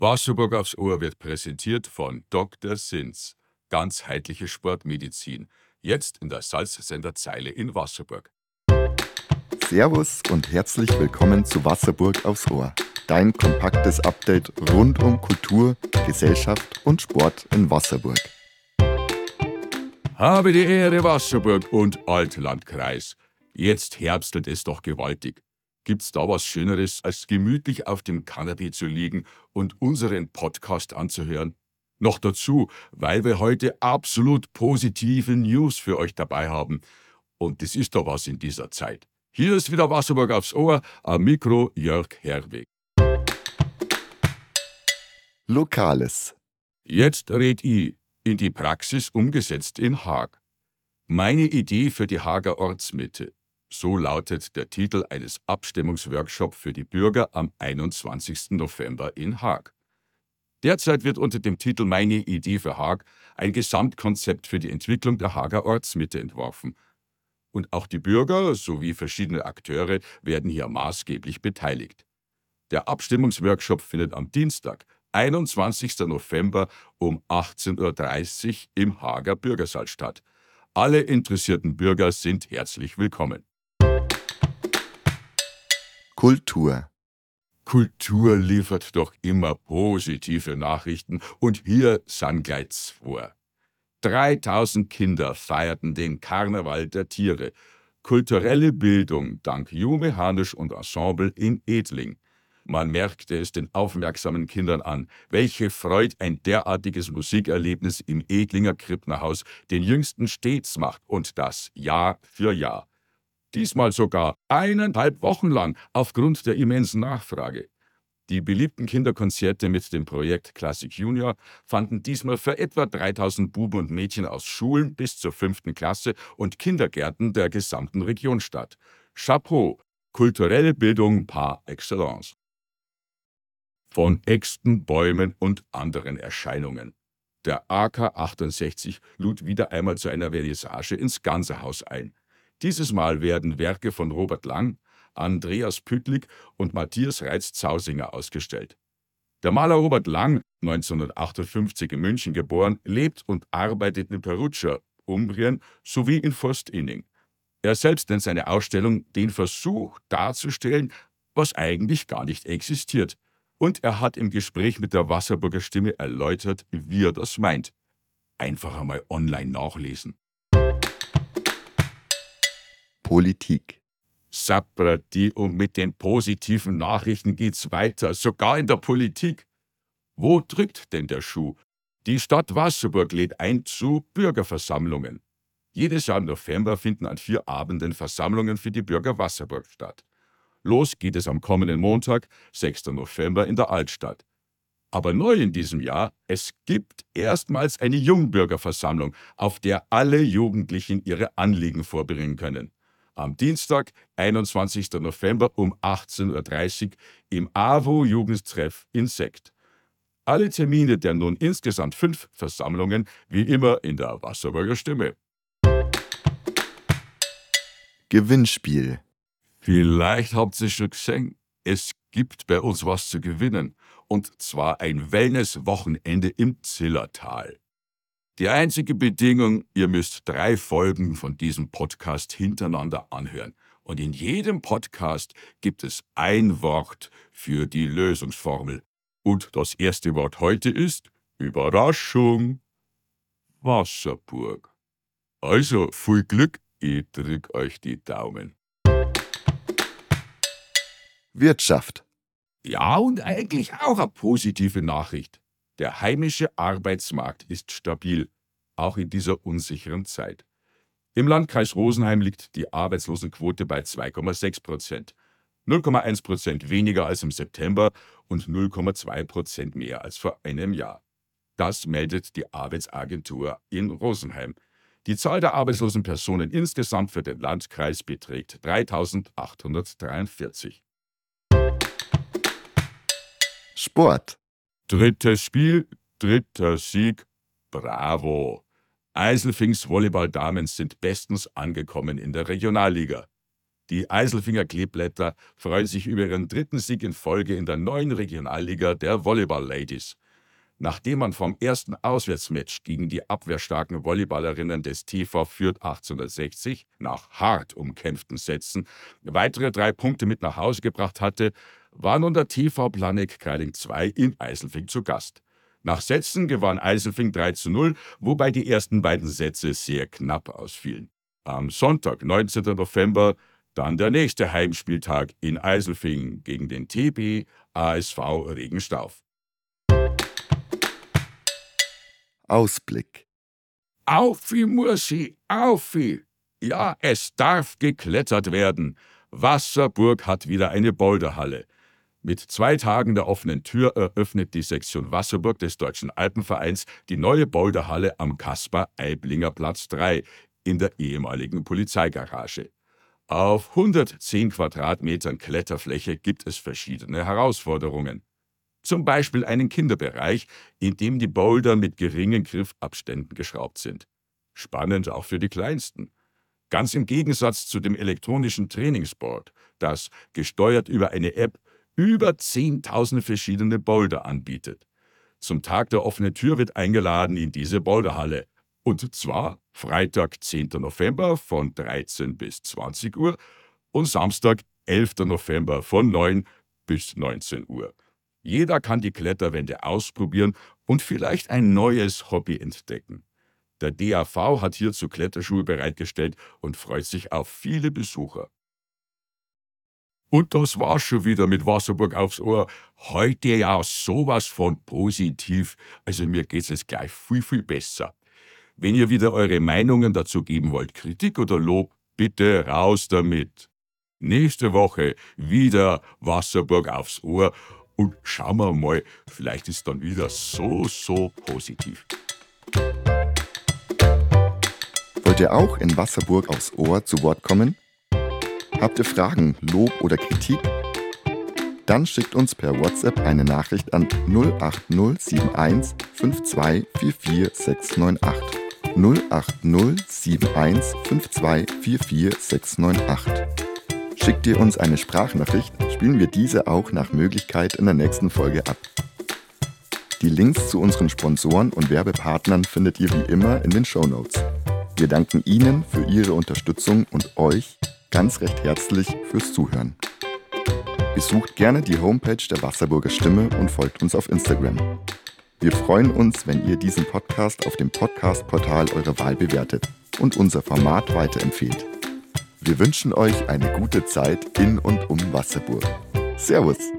Wasserburg aufs Ohr wird präsentiert von Dr. Sins, ganzheitliche Sportmedizin, jetzt in der Salzsenderzeile in Wasserburg. Servus und herzlich willkommen zu Wasserburg aufs Ohr, dein kompaktes Update rund um Kultur, Gesellschaft und Sport in Wasserburg. Habe die Ehre Wasserburg und Altlandkreis. Jetzt herbstelt es doch gewaltig. Gibt's da was Schöneres, als gemütlich auf dem Kanapee zu liegen und unseren Podcast anzuhören? Noch dazu, weil wir heute absolut positive News für euch dabei haben. Und das ist doch was in dieser Zeit. Hier ist wieder Wasserburg aufs Ohr, am Mikro Jörg Herweg. Lokales. Jetzt red ich, in die Praxis umgesetzt in Haag. Meine Idee für die Haager Ortsmitte. So lautet der Titel eines Abstimmungsworkshops für die Bürger am 21. November in Haag. Derzeit wird unter dem Titel Meine Idee für Haag ein Gesamtkonzept für die Entwicklung der Haager Ortsmitte entworfen. Und auch die Bürger sowie verschiedene Akteure werden hier maßgeblich beteiligt. Der Abstimmungsworkshop findet am Dienstag, 21. November um 18.30 Uhr im Haager Bürgersaal statt. Alle interessierten Bürger sind herzlich willkommen. Kultur. Kultur liefert doch immer positive Nachrichten und hier gleich zwei. 3000 Kinder feierten den Karneval der Tiere. Kulturelle Bildung dank Jume Hanisch und Ensemble in Edling. Man merkte es den aufmerksamen Kindern an, welche Freude ein derartiges Musikerlebnis im Edlinger Krippnerhaus den Jüngsten stets macht und das Jahr für Jahr diesmal sogar eineinhalb Wochen lang aufgrund der immensen Nachfrage. Die beliebten Kinderkonzerte mit dem Projekt Classic Junior fanden diesmal für etwa 3000 Buben und Mädchen aus Schulen bis zur fünften Klasse und Kindergärten der gesamten Region statt. Chapeau, kulturelle Bildung par excellence. Von Äxten, Bäumen und anderen Erscheinungen. Der AK 68 lud wieder einmal zu einer Vernissage ins Gansehaus ein. Dieses Mal werden Werke von Robert Lang, Andreas Püttlik und Matthias Reitz-Zausinger ausgestellt. Der Maler Robert Lang, 1958 in München geboren, lebt und arbeitet in Perugia, Umbrien sowie in Forstinning. Er selbst nennt seine Ausstellung den Versuch darzustellen, was eigentlich gar nicht existiert. Und er hat im Gespräch mit der Wasserburger Stimme erläutert, wie er das meint. Einfach einmal online nachlesen. Politik. Saprati und mit den positiven Nachrichten geht's weiter, sogar in der Politik. Wo drückt denn der Schuh? Die Stadt Wasserburg lädt ein zu Bürgerversammlungen. Jedes Jahr im November finden an vier Abenden Versammlungen für die Bürger Wasserburg statt. Los geht es am kommenden Montag, 6. November, in der Altstadt. Aber neu in diesem Jahr, es gibt erstmals eine Jungbürgerversammlung, auf der alle Jugendlichen ihre Anliegen vorbringen können am Dienstag, 21. November um 18.30 Uhr im AWO Jugendtreff Insekt. Alle Termine der nun insgesamt fünf Versammlungen wie immer in der Wasserburger Stimme. Gewinnspiel. Vielleicht habt ihr schon gesehen, es gibt bei uns was zu gewinnen. Und zwar ein Wellness-Wochenende im Zillertal. Die einzige Bedingung, ihr müsst drei Folgen von diesem Podcast hintereinander anhören. Und in jedem Podcast gibt es ein Wort für die Lösungsformel. Und das erste Wort heute ist Überraschung. Wasserburg. Also, viel Glück, ich drück euch die Daumen. Wirtschaft. Ja, und eigentlich auch eine positive Nachricht. Der heimische Arbeitsmarkt ist stabil, auch in dieser unsicheren Zeit. Im Landkreis Rosenheim liegt die Arbeitslosenquote bei 2,6 Prozent. 0,1 Prozent weniger als im September und 0,2 Prozent mehr als vor einem Jahr. Das meldet die Arbeitsagentur in Rosenheim. Die Zahl der arbeitslosen Personen insgesamt für den Landkreis beträgt 3843. Sport. Drittes Spiel, dritter Sieg. Bravo! Eiselfings Volleyballdamen sind bestens angekommen in der Regionalliga. Die Eiselfinger Kleeblätter freuen sich über ihren dritten Sieg in Folge in der neuen Regionalliga der Volleyball Ladies. Nachdem man vom ersten Auswärtsmatch gegen die abwehrstarken Volleyballerinnen des TV Fürth 1860 nach hart umkämpften Sätzen weitere drei Punkte mit nach Hause gebracht hatte, war nun der TV Planek Kreiding 2 in Eiselfing zu Gast. Nach Sätzen gewann Eiselfing 3 zu 0, wobei die ersten beiden Sätze sehr knapp ausfielen. Am Sonntag, 19. November, dann der nächste Heimspieltag in Eiselfing gegen den TB ASV Regenstauf. Ausblick. Aufi, Mursi, aufi! Ja, es darf geklettert werden. Wasserburg hat wieder eine Boulderhalle. Mit zwei Tagen der offenen Tür eröffnet die Sektion Wasserburg des Deutschen Alpenvereins die neue Boulderhalle am Kaspar-Eiblinger Platz 3 in der ehemaligen Polizeigarage. Auf 110 Quadratmetern Kletterfläche gibt es verschiedene Herausforderungen. Zum Beispiel einen Kinderbereich, in dem die Boulder mit geringen Griffabständen geschraubt sind. Spannend auch für die Kleinsten. Ganz im Gegensatz zu dem elektronischen Trainingsboard, das, gesteuert über eine App, über 10.000 verschiedene Boulder anbietet. Zum Tag der offenen Tür wird eingeladen in diese Boulderhalle. Und zwar Freitag, 10. November von 13 bis 20 Uhr und Samstag, 11. November von 9 bis 19 Uhr. Jeder kann die Kletterwände ausprobieren und vielleicht ein neues Hobby entdecken. Der DAV hat hierzu Kletterschuhe bereitgestellt und freut sich auf viele Besucher. Und das war's schon wieder mit Wasserburg aufs Ohr. Heute ja sowas von positiv. Also mir geht's jetzt gleich viel, viel besser. Wenn ihr wieder eure Meinungen dazu geben wollt, Kritik oder Lob, bitte raus damit. Nächste Woche wieder Wasserburg aufs Ohr und schauen wir mal, vielleicht ist dann wieder so, so positiv. Wollt ihr auch in Wasserburg aufs Ohr zu Wort kommen? Habt ihr Fragen, Lob oder Kritik? Dann schickt uns per WhatsApp eine Nachricht an 08071 5244698. 08071 5244698. Schickt ihr uns eine Sprachnachricht, spielen wir diese auch nach Möglichkeit in der nächsten Folge ab. Die Links zu unseren Sponsoren und Werbepartnern findet ihr wie immer in den Show Notes. Wir danken Ihnen für Ihre Unterstützung und euch ganz recht herzlich fürs Zuhören. Besucht gerne die Homepage der Wasserburger Stimme und folgt uns auf Instagram. Wir freuen uns, wenn ihr diesen Podcast auf dem Podcast-Portal eurer Wahl bewertet und unser Format weiterempfehlt. Wir wünschen euch eine gute Zeit in und um Wasserburg. Servus!